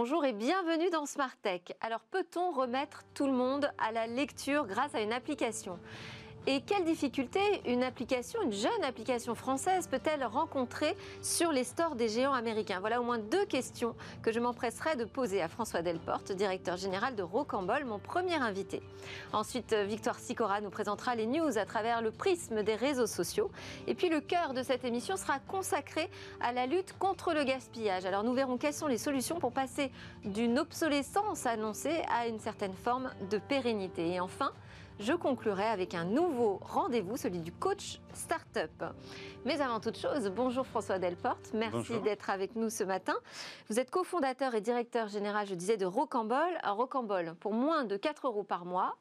Bonjour et bienvenue dans Smart Tech. Alors peut-on remettre tout le monde à la lecture grâce à une application? Et quelles difficultés une application, une jeune application française peut-elle rencontrer sur les stores des géants américains? Voilà au moins deux questions que je m'empresserai de poser à François Delporte, directeur général de Rocambole, mon premier invité. Ensuite, Victoire Sicora nous présentera les news à travers le prisme des réseaux sociaux. Et puis le cœur de cette émission sera consacré à la lutte contre le gaspillage. Alors nous verrons quelles sont les solutions pour passer d'une obsolescence annoncée à une certaine forme de pérennité. Et enfin, je conclurai avec un nouveau rendez-vous, celui du coach startup. Mais avant toute chose, bonjour François Delporte, merci d'être avec nous ce matin. Vous êtes cofondateur et directeur général, je disais, de Rocambole. Rocambole, pour moins de 4 euros par mois,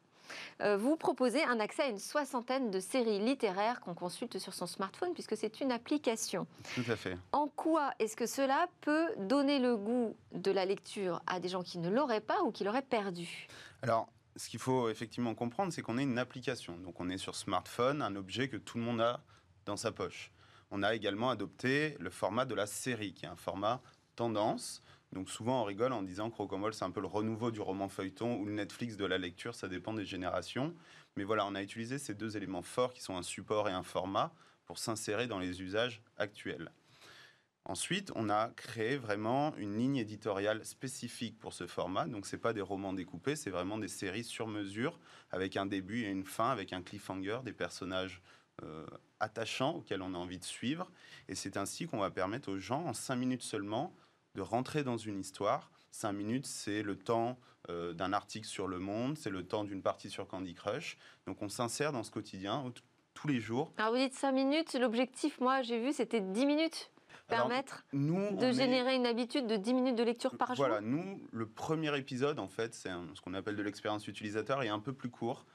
euh, vous proposez un accès à une soixantaine de séries littéraires qu'on consulte sur son smartphone, puisque c'est une application. Tout à fait. En quoi est-ce que cela peut donner le goût de la lecture à des gens qui ne l'auraient pas ou qui l'auraient perdu? Alors, ce qu'il faut effectivement comprendre, c'est qu'on est une application. Donc on est sur smartphone, un objet que tout le monde a dans sa poche. On a également adopté le format de la série, qui est un format tendance. Donc souvent on rigole en disant que Rocambole c'est un peu le renouveau du roman feuilleton ou le Netflix de la lecture, ça dépend des générations. Mais voilà, on a utilisé ces deux éléments forts qui sont un support et un format pour s'insérer dans les usages actuels. Ensuite, on a créé vraiment une ligne éditoriale spécifique pour ce format. Donc, ce pas des romans découpés, c'est vraiment des séries sur mesure, avec un début et une fin, avec un cliffhanger, des personnages euh, attachants auxquels on a envie de suivre. Et c'est ainsi qu'on va permettre aux gens, en cinq minutes seulement, de rentrer dans une histoire. Cinq minutes, c'est le temps euh, d'un article sur Le Monde, c'est le temps d'une partie sur Candy Crush. Donc, on s'insère dans ce quotidien tous les jours. Alors, vous dites cinq minutes, l'objectif, moi, j'ai vu, c'était 10 minutes permettre de générer une habitude de 10 minutes de lecture par jour Voilà, nous, le premier épisode, en fait, c'est ce qu'on appelle de l'expérience utilisateur, est un peu plus court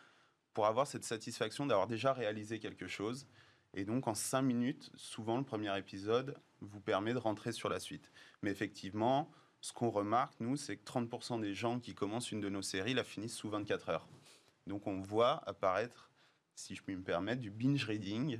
pour avoir cette satisfaction d'avoir déjà réalisé quelque chose. Et donc, en 5 minutes, souvent, le premier épisode vous permet de rentrer sur la suite. Mais effectivement, ce qu'on remarque, nous, c'est que 30% des gens qui commencent une de nos séries la finissent sous 24 heures. Donc, on voit apparaître si je puis me permettre, du binge reading,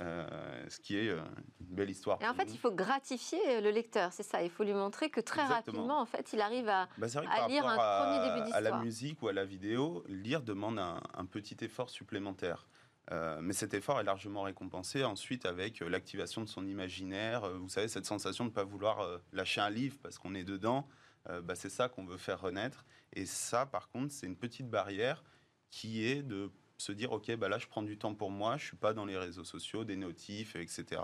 euh, ce qui est euh, une belle histoire. Et en fait, il faut gratifier le lecteur, c'est ça. Il faut lui montrer que très rapidement, en fait, il arrive à, bah, à lire un premier début d'histoire. À la musique ou à la vidéo, lire demande un, petit effort supplémentaire. Euh, mais cet effort est largement récompensé ensuite avec l'activation de son imaginaire. vous savez, cette sensation de ne pas vouloir lâcher un livre parce qu'on est dedans, bah, c'est ça qu'on veut faire renaître. Et ça, par contre, c'est une petite barrière qui est de se dire, OK, bah là, je prends du temps pour moi, je suis pas dans les réseaux sociaux, des notifs, etc.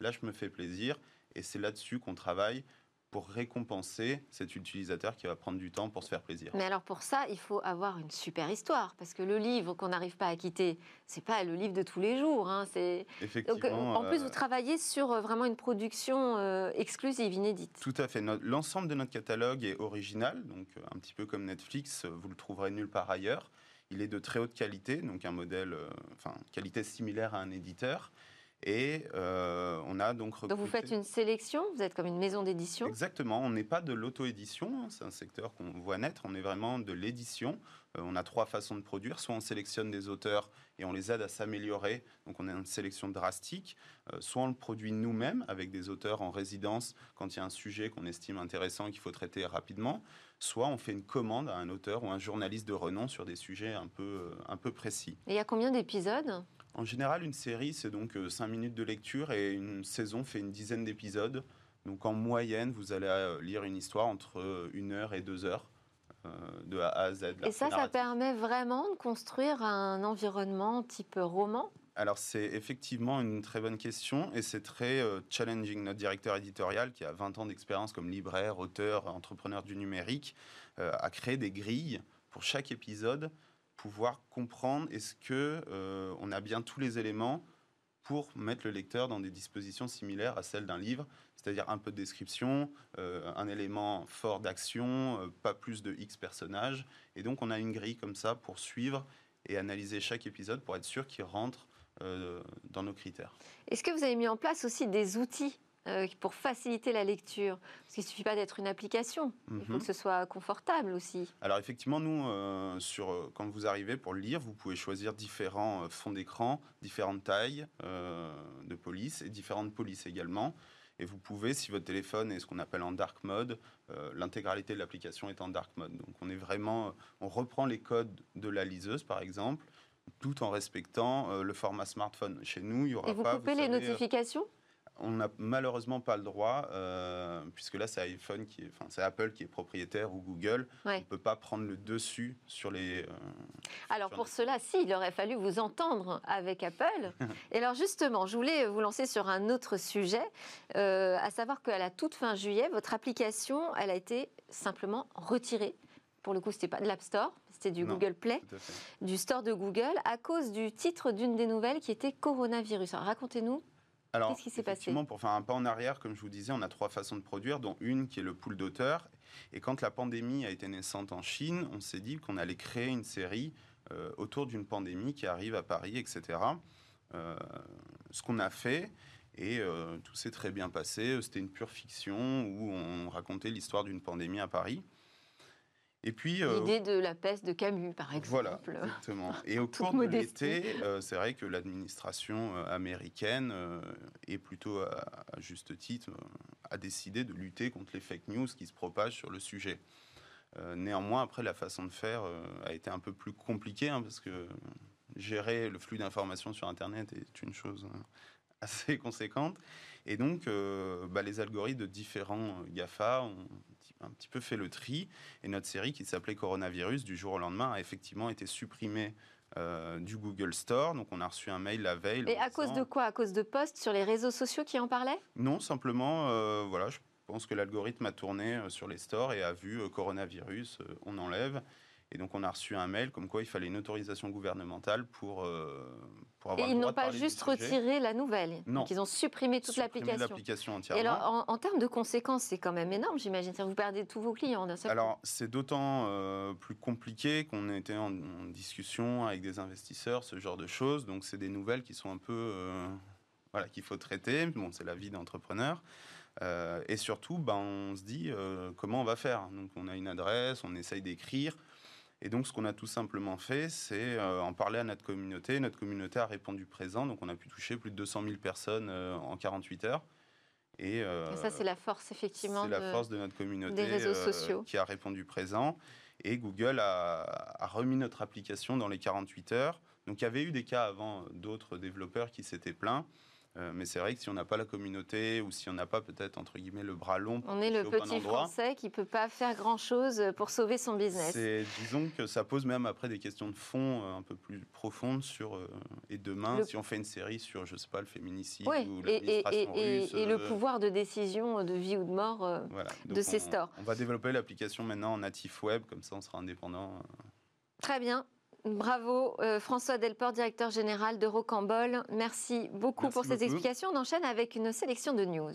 Là, je me fais plaisir. Et c'est là-dessus qu'on travaille pour récompenser cet utilisateur qui va prendre du temps pour se faire plaisir. Mais alors pour ça, il faut avoir une super histoire, parce que le livre qu'on n'arrive pas à quitter, c'est pas le livre de tous les jours. Hein, c'est... Effectivement. en plus, vous euh, travaillez sur euh, vraiment une production euh, exclusive, inédite. Tout à fait. L'ensemble de notre catalogue est original, donc un petit peu comme Netflix, vous le trouverez nulle part ailleurs. Il est de très haute qualité, donc un modèle, euh, enfin, qualité similaire à un éditeur. Et euh, on a donc recruté... Donc vous faites une sélection, vous êtes comme une maison d'édition Exactement, on n'est pas de l'auto-édition, hein, c'est un secteur qu'on voit naître, on est vraiment de l'édition. Euh, on a trois façons de produire, soit on sélectionne des auteurs et on les aide à s'améliorer, donc on a une sélection drastique, soit on le produit nous-mêmes avec des auteurs en résidence quand il y a un sujet qu'on estime intéressant et qu'il faut traiter rapidement, soit on fait une commande à un auteur ou un journaliste de renom sur des sujets un peu, euh, un peu précis. Et il y a combien d'épisodes? En général, une série, c'est donc 5 euh, minutes de lecture et une saison fait une dizaine d'épisodes. Donc en moyenne, vous allez euh, lire une histoire entre une heure et deux heures de A à Z. Et ça, ça permet vraiment de construire un environnement type roman? Alors c'est effectivement une très bonne question et c'est très euh, challenging. Notre directeur éditorial, qui a 20 ans d'expérience comme libraire, auteur, entrepreneur du numérique, euh, a créé des grilles pour chaque épisode, pouvoir comprendre est-ce que euh, on a bien tous les éléments pour mettre le lecteur dans des dispositions similaires à celles d'un livre, c'est-à-dire un peu de description, un élément fort d'action, pas plus de X personnages. Et donc on a une grille comme ça pour suivre et analyser chaque épisode pour être sûr qu'il rentre euh, dans nos critères. Est-ce que vous avez mis en place aussi des outils euh, pour faciliter la lecture Parce qu'il ne suffit pas d'être une application, il faut mhm. que ce soit confortable aussi. Alors effectivement, nous, euh, sur, quand vous arrivez pour lire, vous pouvez choisir différents fonds d'écran, différentes tailles de police et différentes polices également. Et vous pouvez, si votre téléphone est ce qu'on appelle en dark mode, euh, l'intégralité de l'application est en dark mode. Donc on est vraiment, on reprend les codes de la liseuse par exemple, tout en respectant euh, le format smartphone. Chez nous, il y aura Et vous pas. coupez les savez, euh, notifications? On n'a malheureusement pas le droit, euh, puisque là c'est iPhone qui est, enfin c'est Apple qui est propriétaire ou Google. Ouais. On ne peut pas prendre le dessus sur les. euh, Alors sur pour les- cela, si, il aurait fallu vous entendre avec Apple. Et alors justement, je voulais vous lancer sur un autre sujet, euh, à savoir qu'à la toute fin juillet, votre application, elle a été simplement retirée. Pour le coup, c'était pas de l'App Store, c'était du Non. Google Play, du store de Google, à cause du titre d'une des nouvelles qui était coronavirus. Alors racontez-nous. Alors, Qu'est-ce qui s'est passé effectivement, pour faire un pas en arrière, comme je vous disais, on a trois façons de produire, dont une qui est le pool d'auteurs. Et quand la pandémie a été naissante en Chine, on s'est dit qu'on allait créer une série euh, autour d'une pandémie qui arrive à Paris, etc. Euh, ce qu'on a fait, et euh, tout s'est très bien passé. C'était une pure fiction où on racontait l'histoire d'une pandémie à Paris. Et puis, euh, L'idée de la peste de Camus, par exemple. voilà, exactement. Et au cours de l'été, euh, c'est vrai que l'administration euh, américaine, et plutôt à, à juste titre, a décidé de lutter contre les fake news qui se propagent sur le sujet. Euh, néanmoins, après, la façon de faire euh, a été un peu plus compliquée, hein, parce que gérer le flux d'informations sur Internet est une chose euh, assez conséquente. Et donc, bah, les algorithmes de différents GAFA ont un petit peu fait le tri. Et notre série, qui s'appelait Coronavirus, du jour au lendemain, a effectivement été supprimée euh, du Google Store. Donc, on a reçu un mail la veille. Et à cause de quoi? À cause de posts sur les réseaux sociaux qui en parlaient? Non, simplement, euh, voilà, je pense que l'algorithme a tourné euh, sur les stores et a vu euh, coronavirus, on enlève. Et donc, on a reçu un mail comme quoi il fallait une autorisation gouvernementale pour, euh, pour Et avoir le ils n'ont pas juste retiré la nouvelle. Non. Donc ils ont supprimé toute l'application. l'application Et entièrement. alors, en, en termes de conséquences, c'est quand même énorme, j'imagine. Vous perdez tous vos clients d'un seul. Alors, c'est d'autant euh, plus compliqué qu'on était en, en discussion avec des investisseurs, ce genre de choses. Donc, c'est des nouvelles qui sont un peu. euh, voilà, qu'il faut traiter. Bon, c'est la vie d'entrepreneur. Euh, et surtout, ben, on se dit euh, comment on va faire? Donc, on a une adresse, on essaye d'écrire. Et donc, ce qu'on a tout simplement fait, c'est euh, en parler à notre communauté. Notre communauté a répondu présent. Donc, on a pu toucher plus de 200 000 personnes euh, en 48 heures. Et, euh, Et ça, c'est la force, effectivement. c'est la force de notre communauté des réseaux euh, sociaux. qui a répondu présent. Et Google a, a remis notre application dans les 48 heures. Donc il y avait eu des cas avant d'autres développeurs qui s'étaient plaints. Euh, mais c'est vrai que si on n'a pas la communauté ou si on n'a pas peut-être entre guillemets le bras long, On est le bon petit Français qui ne peut pas faire grand-chose pour sauver son business. disons que ça pose même après des questions de fond euh, un peu plus profondes sur euh, et demain Le- si on fait une série sur je sais pas le féminicide Oui, ou et, et- et- l'administration et- russe, et le euh, pouvoir de décision de vie ou de mort. voilà. de ces stores. On va développer l'application maintenant en natif web comme ça on sera indépendant. Très bien. Bravo, euh, François Delport, directeur général de Rocambole. Merci beaucoup Merci pour ces explications. On enchaîne avec une sélection de news.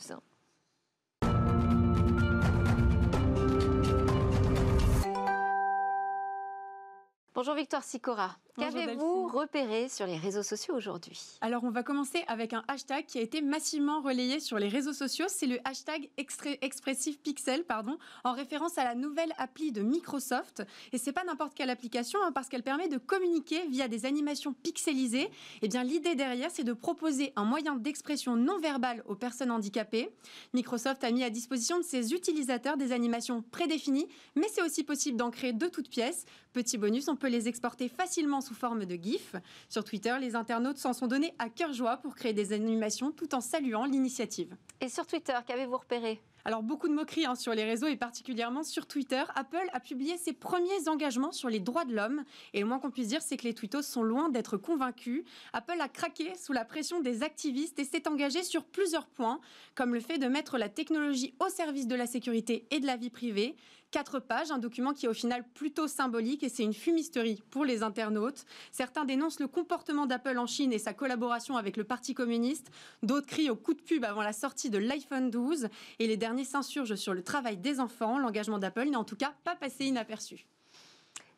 Bonjour Victoire Sicora. Qu'avez-vous repéré sur les réseaux sociaux aujourd'hui? Alors, on va commencer avec un hashtag qui a été massivement relayé sur les réseaux sociaux. C'est le hashtag Expressive Pixel, pardon, en référence à la nouvelle appli de Microsoft. Et c'est pas n'importe quelle application, hein, parce qu'elle permet de communiquer via des animations pixelisées. Et bien, l'idée derrière, c'est de proposer un moyen d'expression non verbale aux personnes handicapées. Microsoft a mis à disposition de ses utilisateurs des animations prédéfinies, mais c'est aussi possible d'en créer de toutes pièces. Petit bonus, on peut les exporter facilement sous forme de GIF. Sur Twitter, les internautes s'en sont donnés à cœur joie pour créer des animations tout en saluant l'initiative. Et sur Twitter, qu'avez-vous repéré? Alors beaucoup de moqueries hein, sur les réseaux et particulièrement sur Twitter. Apple a publié ses premiers engagements sur les droits de l'homme et le moins qu'on puisse dire c'est que les tweetos sont loin d'être convaincus. Apple a craqué sous la pression des activistes et s'est engagé sur plusieurs points comme le fait de mettre la technologie au service de la sécurité et de la vie privée. Quatre pages, un document qui est au final plutôt symbolique et c'est une fumisterie pour les internautes. Certains dénoncent le comportement d'Apple en Chine et sa collaboration avec le Parti communiste. D'autres crient au coup de pub avant la sortie de l'iPhone 12 et les derniers s'insurgent sur le travail des enfants. L'engagement d'Apple n'est en tout cas pas passé inaperçu.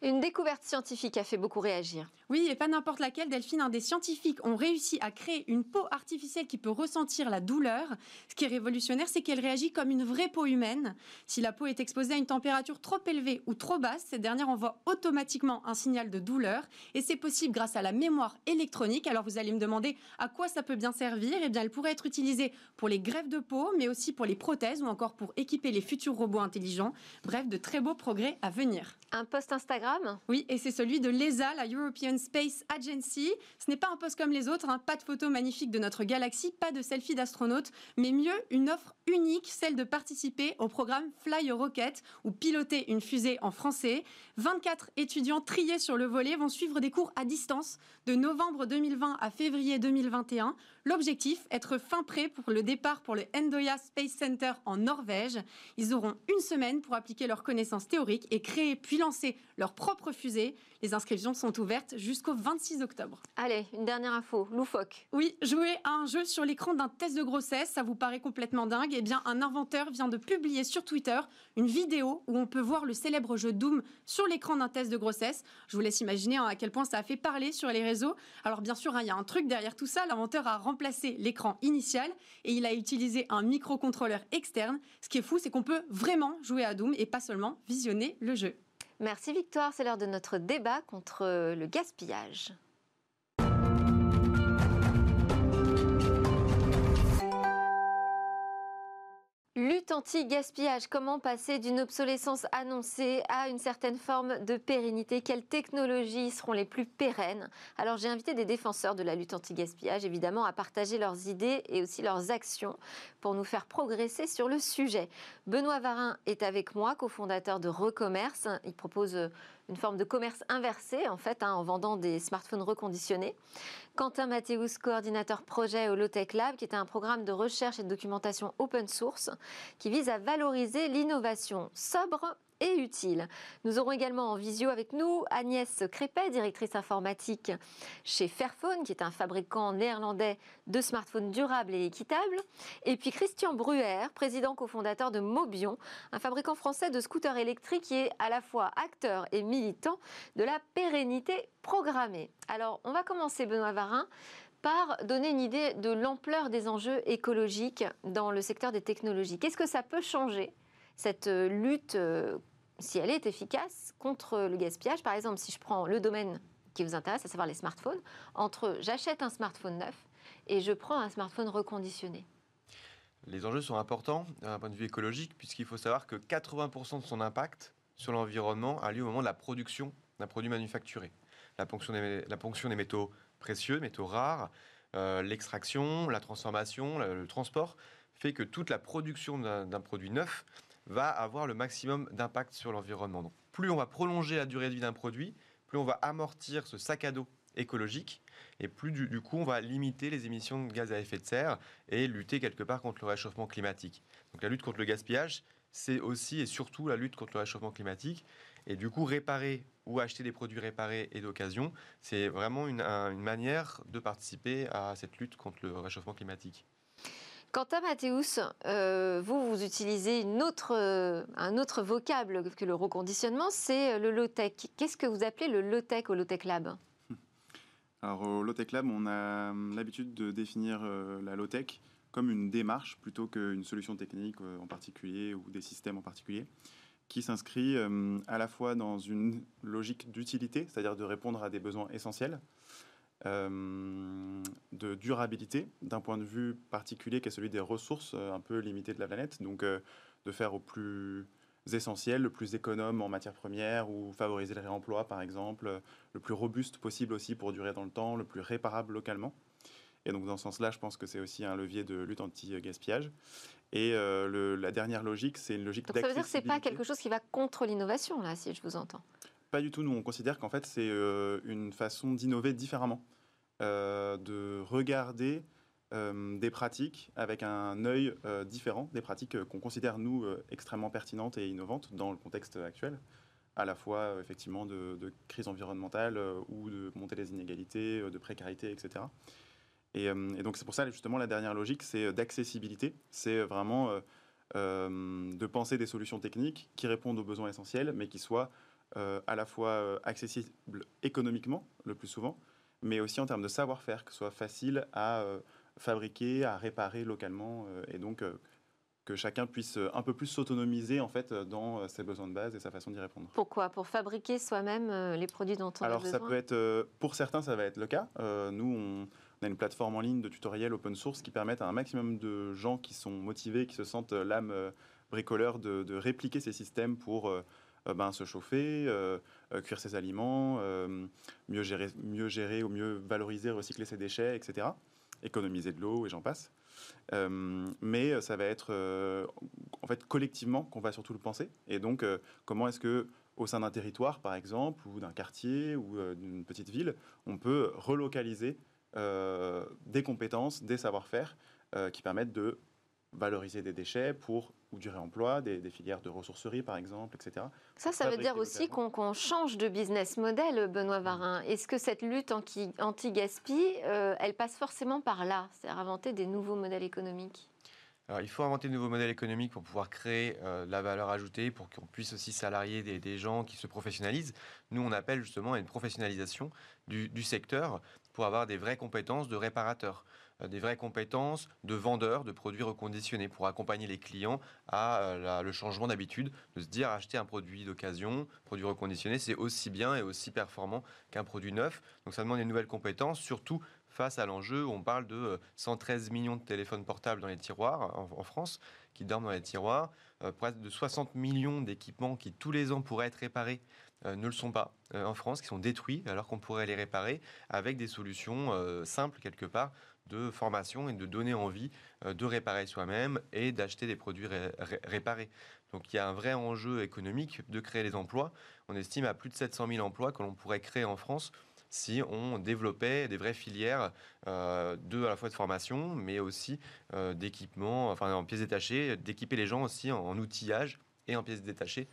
Une découverte scientifique a fait beaucoup réagir. Oui, et pas n'importe laquelle, Delphine. des scientifiques ont réussi à créer une peau artificielle qui peut ressentir la douleur. Ce qui est révolutionnaire, c'est qu'elle réagit comme une vraie peau humaine. Si la peau est exposée à une température trop élevée ou trop basse, cette dernière envoie automatiquement un signal de douleur. Et c'est possible grâce à la mémoire électronique. Alors vous allez me demander à quoi ça peut bien servir? Eh bien, elle pourrait être utilisée pour les greffes de peau, mais aussi pour les prothèses ou encore pour équiper les futurs robots intelligents. Bref, de très beaux progrès à venir. Un post Instagram Oui, et c'est celui de l'ESA, la European Space Agency. Ce n'est pas un post comme les autres, hein. pas de photos magnifiques de notre galaxie, pas de selfie d'astronautes, mais mieux, une offre unique, celle de participer au programme Fly a Rocket, ou piloter une fusée en français. 24 étudiants triés sur le volet vont suivre des cours à distance de novembre 2020 à février 2021. L'objectif, être fin prêt pour le départ pour le Endoya Space Center en Norvège. Ils auront une semaine pour appliquer leurs connaissances théoriques et créer puis lancer leur propre fusée. Les inscriptions sont ouvertes jusqu'au 26 octobre. Allez, une dernière info, loufoque. Oui, jouer à un jeu sur l'écran d'un test de grossesse, ça vous paraît complètement dingue Eh bien, un inventeur vient de publier sur Twitter une vidéo où on peut voir le célèbre jeu Doom sur l'écran d'un test de grossesse. Je vous laisse imaginer hein, à quel point ça a fait parler sur les réseaux. Alors bien sûr, hein, il y a un truc derrière tout ça. L'inventeur a remplacé l'écran initial et il a utilisé un microcontrôleur externe. Ce qui est fou, c'est qu'on peut vraiment jouer à Doom et pas seulement visionner le jeu. Merci Victoire, c'est l'heure de notre débat contre le gaspillage. Lutte anti-gaspillage, comment passer d'une obsolescence annoncée à une certaine forme de pérennité? Quelles technologies seront les plus pérennes? Alors j'ai invité des défenseurs de la lutte anti-gaspillage, évidemment, à partager leurs idées et aussi leurs actions pour nous faire progresser sur le sujet. Benoît Varin est avec moi, cofondateur de Recommerce. Il propose une forme de commerce inversé, en fait, hein, en vendant des smartphones reconditionnés. Quentin Mathéus, coordinateur projet au Lotech Lab, qui est un programme de recherche et de documentation open source qui vise à valoriser l'innovation sobre et utile. Nous aurons également en visio avec nous Agnès Crépet, directrice informatique chez Fairphone, qui est un fabricant néerlandais de smartphones durables et équitables. Et puis Christian Bruer, président cofondateur de Mobion, un fabricant français de scooters électriques qui est à la fois acteur et militant de la pérennité programmée. Alors, on va commencer, Benoît Varin, par donner une idée de l'ampleur des enjeux écologiques dans le secteur des technologies. Qu'est-ce que ça peut changer cette lutte euh, si elle est efficace contre le gaspillage. Par exemple, si je prends le domaine qui vous intéresse, à savoir les smartphones, entre j'achète un smartphone neuf et je prends un smartphone reconditionné. Les enjeux sont importants d'un point de vue écologique, puisqu'il faut savoir que 80% de son impact sur l'environnement a lieu au moment de la production d'un produit manufacturé. La ponction des, métaux précieux, métaux rares, euh, l'extraction, la transformation, le transport, fait que toute la production d'un produit neuf va avoir le maximum d'impact sur l'environnement. Plus on va prolonger la durée de vie d'un produit, plus on va amortir ce sac à dos écologique, et plus du, coup on va limiter les émissions de gaz à effet de serre et lutter quelque part contre le réchauffement climatique. Donc la lutte contre le gaspillage, c'est aussi et surtout la lutte contre le réchauffement climatique. Et du coup, réparer ou acheter des produits réparés et d'occasion, c'est vraiment une manière de participer à cette lutte contre le réchauffement climatique. Quant à Mathéus, euh, vous, utilisez euh, un autre vocable que le reconditionnement, c'est le low-tech. Qu'est-ce que vous appelez le low-tech au Low-Tech Lab? Alors au Low-Tech Lab, on a l'habitude de définir euh, la low-tech comme une démarche plutôt qu'une solution technique en particulier ou des systèmes en particulier, qui s'inscrit à la fois dans une logique d'utilité, c'est-à-dire de répondre à des besoins essentiels, euh, de durabilité d'un point de vue particulier qui est celui des ressources euh, un peu limitées de la planète. Donc euh, de faire au plus essentiel, le plus économe en matières premières ou favoriser le réemploi par exemple, le plus robuste possible aussi pour durer dans le temps, le plus réparable localement. Et donc dans ce sens-là, je pense que c'est aussi un levier de lutte anti-gaspillage. Et la dernière logique, c'est une logique d'accessibilité. Ça veut dire que ce n'est pas quelque chose qui va contre l'innovation, là, si je vous entends pas du tout. Nous, on considère qu'en fait, c'est euh, une façon d'innover différemment, euh, de regarder euh, des pratiques avec un œil différent, des pratiques qu'on considère, nous, extrêmement pertinentes et innovantes dans le contexte actuel, à la fois, effectivement, de, crise environnementale ou de montée des inégalités, de précarité, etc. Et, et donc, c'est pour ça, justement, la dernière logique, c'est d'accessibilité. C'est vraiment de penser des solutions techniques qui répondent aux besoins essentiels, mais qui soient à la fois accessible économiquement le plus souvent, mais aussi en termes de savoir-faire, que ce soit facile à fabriquer, à réparer localement, et donc que chacun puisse euh, un peu plus s'autonomiser en fait euh, dans euh, ses besoins de base et sa façon d'y répondre. Pourquoi? Pour fabriquer soi-même les produits dont on Alors, a besoin Alors ça peut être, pour certains, ça va être le cas. nous, on, a une plateforme en ligne de tutoriels open source qui permettent à un maximum de gens qui sont motivés, qui se sentent l'âme bricoleur de, répliquer ces systèmes pour ben, se chauffer, cuire ses aliments, mieux, gérer, mieux gérer ou mieux valoriser, recycler ses déchets, etc. Économiser de l'eau et j'en passe. Euh, mais ça va être euh, en fait collectivement qu'on va surtout le penser. Et donc, euh, comment est-ce que au sein d'un territoire, par exemple, ou d'un quartier ou d'une petite ville, on peut relocaliser des compétences, des savoir-faire qui permettent de valoriser des déchets pour ou du réemploi, des, filières de ressourcerie par exemple, etc. Ça, ça veut dire aussi qu'on change de business model, Benoît Varin. Est-ce que cette lutte anti-gaspi, euh, elle passe forcément par là, c'est-à-dire inventer des nouveaux modèles économiques? Alors, il faut inventer de nouveaux modèles économiques pour pouvoir créer euh, la valeur ajoutée, pour qu'on puisse aussi salarier des, gens qui se professionnalisent. Nous, on appelle justement à une professionnalisation du, du secteur pour avoir des vraies compétences de réparateurs. Euh, des vraies compétences de vendeurs de produits reconditionnés pour accompagner les clients à euh, le changement d'habitude, de se dire acheter un produit d'occasion, produit reconditionné, c'est aussi bien et aussi performant qu'un produit neuf. Donc ça demande des nouvelles compétences, surtout face à l'enjeu on parle de 113 euh, millions de téléphones portables dans les tiroirs en, France, qui dorment dans les tiroirs, près de 60 millions d'équipements qui tous les ans pourraient être réparés ne le sont pas en France, qui sont détruits alors qu'on pourrait les réparer avec des solutions simples quelque part de formation et de donner envie euh, de réparer soi-même et d'acheter des produits réparés. Donc il y a un vrai enjeu économique de créer des emplois. On estime à plus de 700 000 emplois que l'on pourrait créer en France si on développait des vraies filières euh, de à la fois de formation, mais aussi euh, d'équipement, enfin en pièces détachées, d'équiper les gens aussi en outillage et en pièces détachées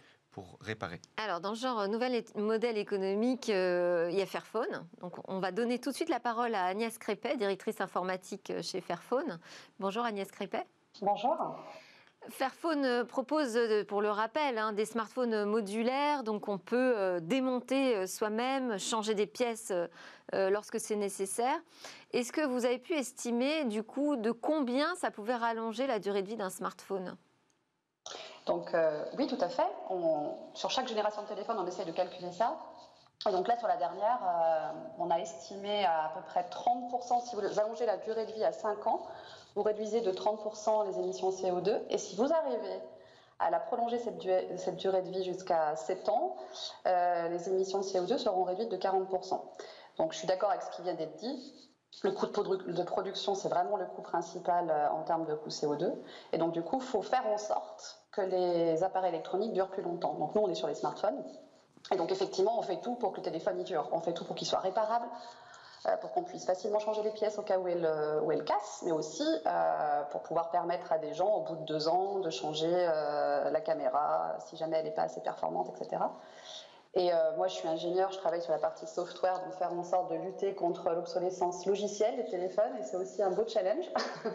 réparer Alors, dans le genre euh, nouvel modèle économique, euh, il y a Fairphone. Donc, on va donner tout de suite la parole à Agnès Crépet, directrice informatique euh, chez Fairphone. Bonjour Agnès Crépet. Bonjour. Fairphone propose, pour le rappel, hein, des smartphones modulaires, donc on peut démonter soi-même, changer des pièces lorsque c'est nécessaire. Est-ce que vous avez pu estimer du coup de combien ça pouvait rallonger la durée de vie d'un smartphone? Donc euh, oui, tout à fait. sur chaque génération de téléphone, on essaie de calculer ça. Et donc là, sur la dernière, euh, on a estimé à, peu près 30%, si vous allongez la durée de vie à 5 ans, vous réduisez de 30% les émissions CO2. Et si vous arrivez à la prolonger, cette durée, de vie jusqu'à 7 ans, euh, les émissions de CO2 seront réduites de 40%. Donc je suis d'accord avec ce qui vient d'être dit. Le coût de, production, c'est vraiment le coût principal en termes de coût CO2. Et donc, du coup, il faut faire en sorte que les appareils électroniques durent plus longtemps. Donc nous, on est sur les smartphones. Et donc effectivement, on fait tout pour que le téléphone y dure. On fait tout pour qu'il soit réparable, euh, pour qu'on puisse facilement changer les pièces au cas où elles, euh, où cassent, mais aussi euh, pour pouvoir permettre à des gens, au bout de deux ans, de changer la caméra si jamais elle n'est pas assez performante, etc. Et moi, je suis ingénieur, je travaille sur la partie software, donc faire en sorte de lutter contre l'obsolescence logicielle des téléphones, et c'est aussi un beau challenge.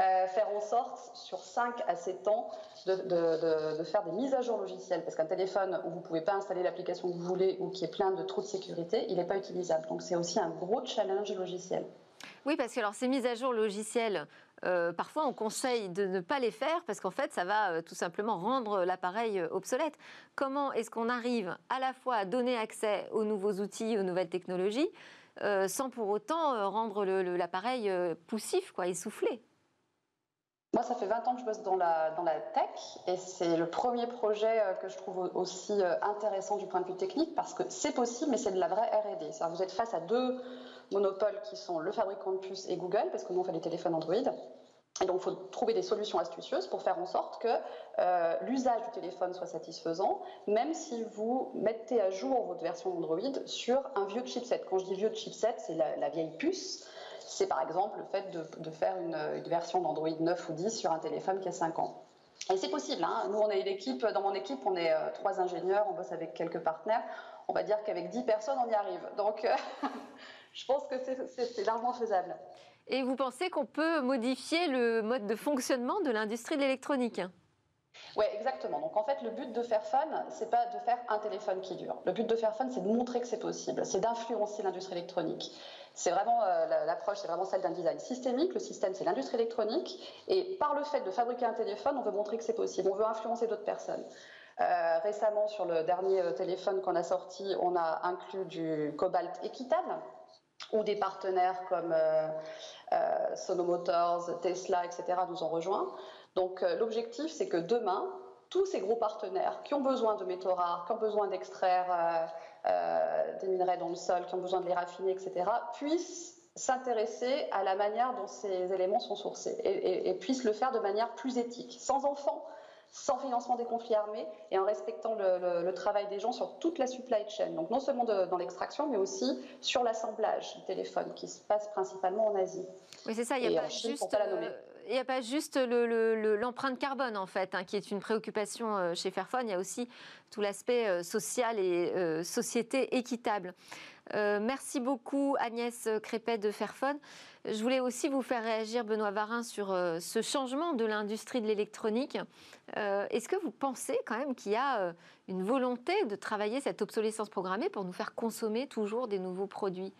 Euh, faire en sorte, sur 5 à 7 ans, de, faire des mises à jour logicielles. Parce qu'un téléphone où vous ne pouvez pas installer l'application que vous voulez ou qui est plein de trous de sécurité, il n'est pas utilisable. Donc c'est aussi un gros challenge logiciel. Oui, parce que alors, ces mises à jour logicielles, euh, parfois on conseille de ne pas les faire parce qu'en fait ça va euh, tout simplement rendre l'appareil obsolète. Comment est-ce qu'on arrive à la fois à donner accès aux nouveaux outils, aux nouvelles technologies, sans pour autant rendre l'appareil poussif, quoi, essoufflé? Moi, ça fait 20 ans que je bosse dans la, dans la tech et c'est le premier projet euh, que je trouve aussi euh, intéressant du point de vue technique parce que c'est possible, mais c'est de la vraie RD. Vous êtes face à deux monopoles qui sont le fabricant de puces et Google, parce que nous, on fait des téléphones Android. Et donc, il faut trouver des solutions astucieuses pour faire en sorte que euh, l'usage du téléphone soit satisfaisant, même si vous mettez à jour votre version Android sur un vieux chipset. Quand je dis vieux chipset, c'est la, la, vieille puce c'est par exemple le fait de, faire une, version d'Android 9 ou 10 sur un téléphone qui a 5 ans. Et c'est possible. Hein. Nous, on est une équipe, dans mon équipe, on est euh, trois ingénieurs, on bosse avec quelques partenaires. On va dire qu'avec 10 personnes, on y arrive. Donc, euh, je pense que c'est largement faisable. Et vous pensez qu'on peut modifier le mode de fonctionnement de l'industrie de l'électronique? Oui, exactement. Donc en fait, le but de Fairphone, c'est pas de faire un téléphone qui dure. Le but de Fairphone, c'est de montrer que c'est possible, c'est d'influencer l'industrie électronique. C'est vraiment euh, l'approche, c'est vraiment celle d'un design systémique. Le système, c'est l'industrie électronique, et par le fait de fabriquer un téléphone, on veut montrer que c'est possible. On veut influencer d'autres personnes. Euh, récemment, sur le dernier euh, téléphone qu'on a sorti, on a inclus du cobalt équitable ou des partenaires comme Sono Motors, Tesla, etc. nous ont rejoints. Donc euh, l'objectif, c'est que demain, tous ces gros partenaires qui ont besoin de métaux rares, qui ont besoin d'extraire euh, euh, des minerais dans le sol, qui ont besoin de les raffiner, etc., puissent s'intéresser à la manière dont ces éléments sont sourcés et, puissent le faire de manière plus éthique, sans enfants, sans financement des conflits armés et en respectant le, travail des gens sur toute la supply chain. Donc non seulement dans l'extraction, mais aussi sur l'assemblage du téléphone qui se passe principalement en Asie. Oui, c'est ça, il n'y a pas juste il n'y a pas juste l'empreinte carbone, en fait, hein, qui est une préoccupation euh, chez Fairphone. Il y a aussi tout l'aspect euh, social et euh, société équitable. merci beaucoup, Agnès Crépet de Fairphone. Je voulais aussi vous faire réagir, Benoît Varin, sur ce changement de l'industrie de l'électronique. Est-ce que vous pensez quand même qu'il y a une volonté de travailler cette obsolescence programmée pour nous faire consommer toujours des nouveaux produits?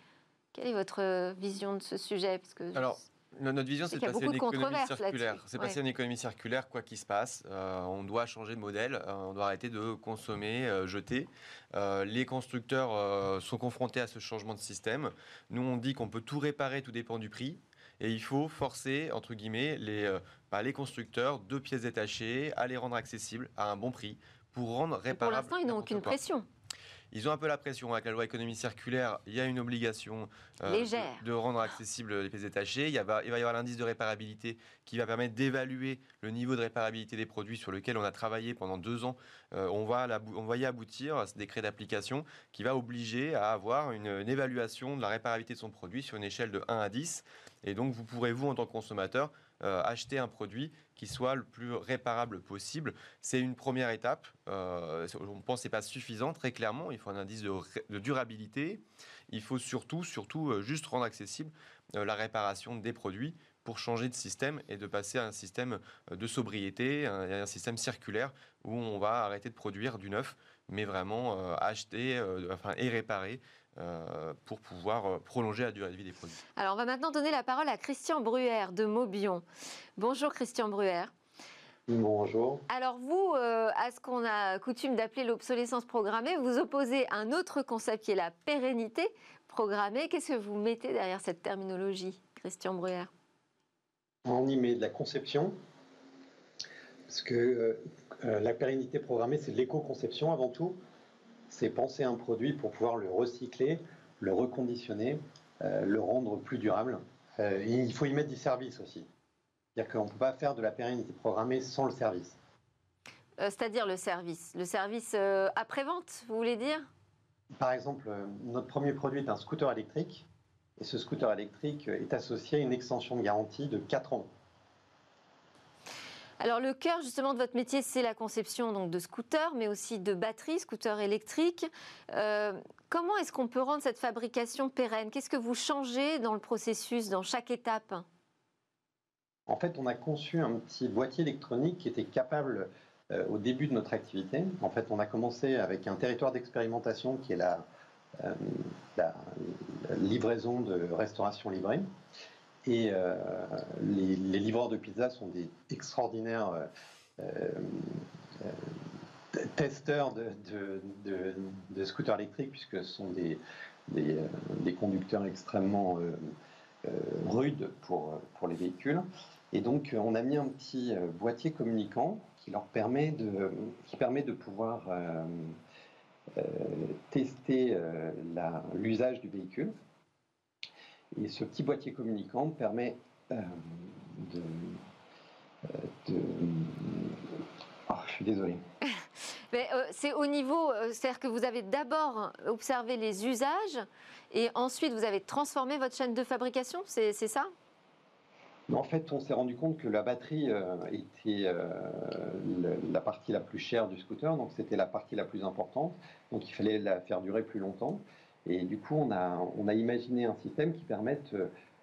Quelle est votre vision de ce sujet? Parce que Alors, notre vision, c'est de passer à une économie circulaire. C'est passer à une économie circulaire, quoi qu'il se passe. Euh, on doit changer de modèle. Euh, on doit arrêter de consommer, euh, jeter. les constructeurs sont confrontés à ce changement de système. Nous, on dit qu'on peut tout réparer, tout dépend du prix. Et il faut forcer, entre guillemets, les, bah, les constructeurs de pièces détachées à les rendre accessibles à un bon prix pour rendre réparable. Pour l'instant, ils n'ont aucune pression. Ils ont un peu la pression avec la loi économie circulaire. Il y a une obligation euh, de, rendre accessibles les pièces détachées. Il, va, il va y avoir l'indice de réparabilité qui va permettre d'évaluer le niveau de réparabilité des produits sur lequel on a travaillé pendant deux ans. Euh, on, va on va y aboutir à ce décret d'application qui va obliger à avoir une, une, évaluation de la réparabilité de son produit sur une échelle de 1 à 10. Et donc, vous pourrez, vous, en tant que consommateur, euh, acheter un produit qui soit le plus réparable possible. C'est une première étape. Euh, on pense que ce n'est pas suffisant, très clairement. Il faut un indice de, durabilité. Il faut surtout, surtout euh, juste rendre accessible la réparation des produits pour changer de système et de passer à un système de sobriété, un, un système circulaire où on va arrêter de produire du neuf, mais vraiment acheter enfin, et réparer euh, pour pouvoir euh, prolonger la durée de vie des produits. Alors, on va maintenant donner la parole à Christian Bruer de Mobion. Bonjour Christian Bruer. Bonjour. Alors vous, euh, à ce qu'on a coutume d'appeler l'obsolescence programmée, vous opposez un autre concept qui est la pérennité programmée. Qu'est-ce que vous mettez derrière cette terminologie, Christian Bruer? On y met de la conception, parce que la pérennité programmée, c'est de l'éco-conception avant tout c'est penser un produit pour pouvoir le recycler, le reconditionner, euh, le rendre plus durable. Euh, il faut y mettre du service aussi. C'est-à-dire qu'on ne peut pas faire de la pérennité programmée sans le service. Euh, c'est-à-dire le service Le service après-vente, vous voulez dire? Par exemple, notre premier produit est un scooter électrique. Et ce scooter électrique est associé à une extension de garantie de 4 ans. Alors le cœur justement de votre métier, c'est la conception donc, de scooters, mais aussi de batteries, scooters électriques. Euh, comment est-ce qu'on peut rendre cette fabrication pérenne? Qu'est-ce que vous changez dans le processus, dans chaque étape? En fait, on a conçu un petit boîtier électronique qui était capable euh, au début de notre activité. En fait, on a commencé avec un territoire d'expérimentation qui est la, euh, la livraison de restauration livrée. Et euh, les, livreurs de pizza sont des extraordinaires euh, euh, testeurs de, scooters électriques, puisque ce sont des, des, conducteurs extrêmement rudes pour, pour les véhicules. Et donc, on a mis un petit boîtier communicant qui leur permet de, qui permet de pouvoir tester l'usage du véhicule. Et ce petit boîtier communicant permet euh, de, euh, de... Oh, je suis désolé. Euh, c'est au niveau, c'est-à-dire que vous avez d'abord observé les usages et ensuite vous avez transformé votre chaîne de fabrication, c'est ça? En fait, on s'est rendu compte que la batterie était la partie la plus chère du scooter, donc c'était la partie la plus importante. Donc il fallait la faire durer plus longtemps. Et du coup, on a, imaginé un système qui permette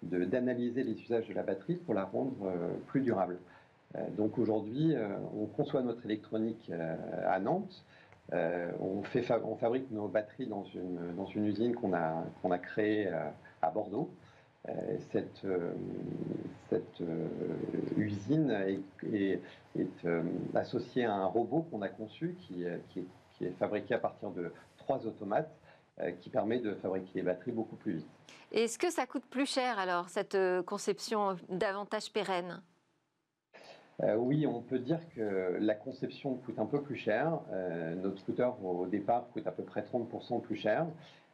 d'analyser les usages de la batterie pour la rendre euh, plus durable. donc aujourd'hui, on conçoit notre électronique à Nantes. on, fabrique nos batteries dans une, usine qu'on a, créée à Bordeaux. cette, usine est, associée à un robot qu'on a conçu qui, est fabriqué à partir de trois automates qui permet de fabriquer les batteries beaucoup plus vite. Est-ce que ça coûte plus cher alors, cette conception davantage pérenne? Euh, oui, on peut dire que la conception coûte un peu plus cher. Euh, notre scooter, au départ, coûte à peu près 30% plus cher.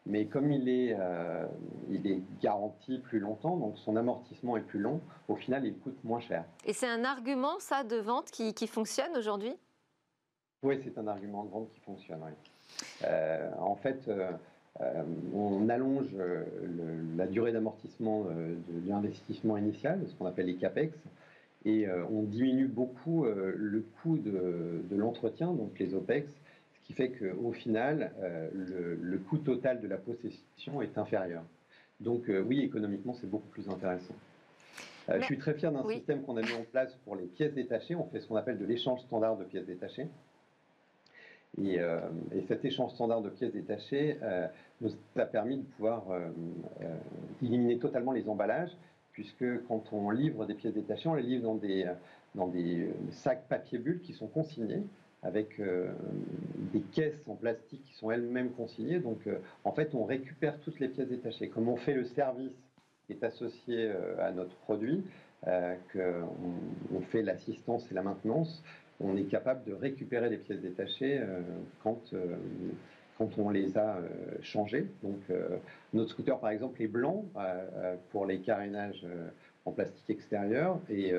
Mais comme il est, euh, il est garanti plus longtemps, donc son amortissement est plus long, au final, il coûte moins cher. Et c'est un argument, ça, de vente qui, fonctionne aujourd'hui? Oui, c'est un argument de vente qui fonctionne, oui. en fait, on allonge la durée d'amortissement de l'investissement initial, ce qu'on appelle les CAPEX, et euh, on diminue beaucoup euh, le coût de, l'entretien, donc les OPEX, ce qui fait qu'au final, euh, le, coût total de la possession est inférieur. Donc oui, économiquement, c'est beaucoup plus intéressant. Je suis très fier d'un système qu'on a mis en place pour les pièces détachées. On fait ce qu'on appelle de l'échange standard de pièces détachées. Et, cet échange standard de pièces détachées nous a permis de pouvoir éliminer totalement les emballages puisque quand on livre des pièces détachées, on les livre dans des, sacs papier bulle qui sont consignés avec euh, des caisses en plastique qui sont elles-mêmes consignées. Donc, euh, en fait, on récupère toutes les pièces détachées. Comme on fait le service qui est associé euh, à notre produit, qu'on on fait l'assistance et la maintenance, on est capable de récupérer les pièces détachées quand quand on les a euh, changés. Donc, euh, notre scooter, par exemple, est blanc euh, pour les carénages en plastique extérieur et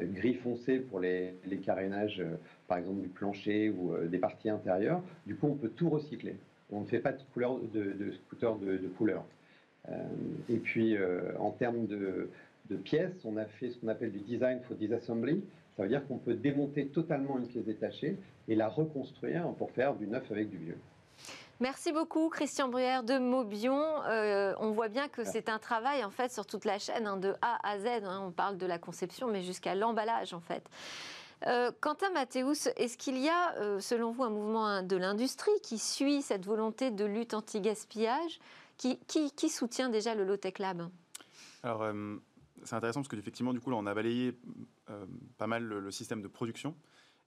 gris foncé pour les, carénages, par exemple, du plancher ou des parties intérieures. Du coup, on peut tout recycler. On ne fait pas de, de, scooter de, couleur. et puis, en termes de, de, pièces, on a fait ce qu'on appelle du design for disassembly. Ça veut dire qu'on peut démonter totalement une pièce détachée et la reconstruire pour faire du neuf avec du vieux. Merci beaucoup, Christian Bruyère de Mobion. Euh, on voit bien que c'est un travail en fait sur toute la chaîne, hein, de A à Z. Hein. On parle de la conception, mais jusqu'à l'emballage en fait. Euh, Quentin Mathéus, est-ce qu'il y a, euh, selon vous, un mouvement de l'industrie qui suit cette volonté de lutte anti-gaspillage qui, qui, soutient déjà le Low-Tech Lab? Alors, c'est intéressant parce qu'effectivement, du coup, on a balayé pas mal le, système de production.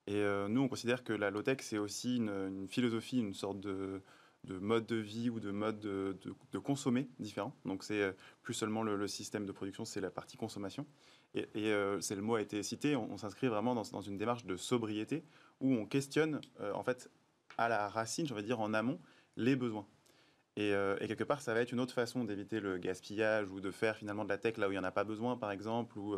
Et nous, on considère que la low-tech, c'est aussi une, philosophie, une sorte de, de mode de vie ou de mode de, consommer différents. Donc c'est euh, plus seulement le, système de production, c'est la partie consommation. Et, euh, c'est le mot a été cité, on, s'inscrit vraiment dans, une démarche de sobriété où on questionne euh, en fait à la racine, j'aimerais dire en amont, les besoins. Et, quelque part, ça va être une autre façon d'éviter le gaspillage ou de faire finalement de la tech là où il n'y en a pas besoin, par exemple, ou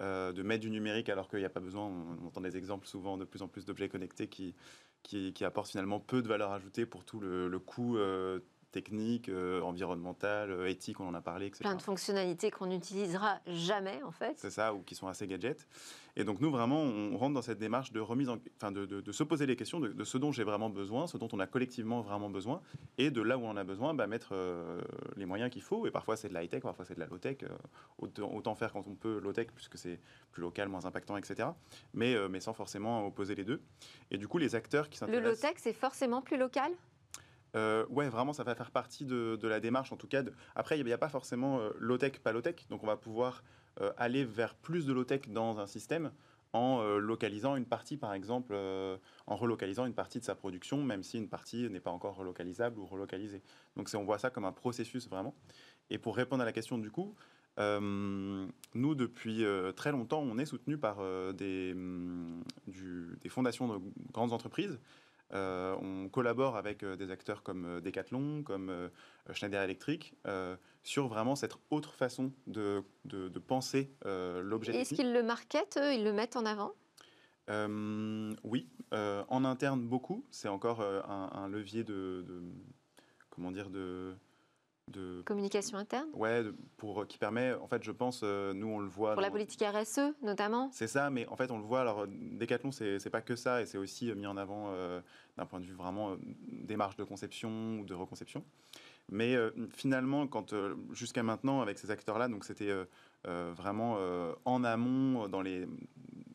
de mettre du numérique alors qu'il n'y a pas besoin. On, entend des exemples souvent de plus en plus d'objets connectés qui, qui, apporte finalement peu de valeur ajoutée pour tout le, coût euh, technique, euh, environnemental, euh, éthique, on en a parlé, etc. Plein de fonctionnalités qu'on n'utilisera jamais, en fait. C'est ça, ou qui sont assez gadgets. Et donc, nous, vraiment, on rentre dans cette démarche de remise en... Enfin, de, se poser les questions de, ce dont j'ai vraiment besoin, ce dont on a collectivement vraiment besoin, et de là où on a besoin, bah, mettre les moyens qu'il faut. Et parfois, c'est de la high-tech, parfois, c'est de la low-tech. autant, autant, faire quand on peut low-tech, puisque c'est plus local, moins impactant, etc. Mais, mais sans forcément opposer les deux. Et du coup, les acteurs qui s'intéressent... Le low-tech, c'est forcément plus local? Euh, ouais, vraiment, ça va faire partie de, la démarche, en tout cas. Après, il n'y a, pas forcément euh, low-tech, pas low-tech. Donc, on va pouvoir euh, aller vers plus de low-tech dans un système en localisant une partie, par exemple, en relocalisant une partie de sa production, même si une partie n'est pas encore relocalisable ou relocalisée. Donc, on voit ça comme un processus, vraiment. Et pour répondre à la question du coup, nous, depuis très longtemps, on est soutenu par hum, des fondations de grandes entreprises euh, on collabore avec euh, des acteurs comme euh, Decathlon, comme Schneider Electric, sur vraiment cette autre façon de, penser l'objet. Est-ce qu'ils le marketent, ils le mettent en avant? Oui, en interne beaucoup. C'est encore un, levier de, comment dire de de communication interne? Ouais, pour qui permet, en fait, je pense, euh, nous on le voit. Pour la politique RSE notamment? C'est ça, mais en fait on le voit. Alors Decathlon, c'est pas que ça, et c'est aussi mis en avant euh, d'un point de vue vraiment euh, démarche de conception ou de reconception. Mais finalement, quand jusqu'à maintenant avec ces acteurs-là, donc c'était vraiment en amont dans les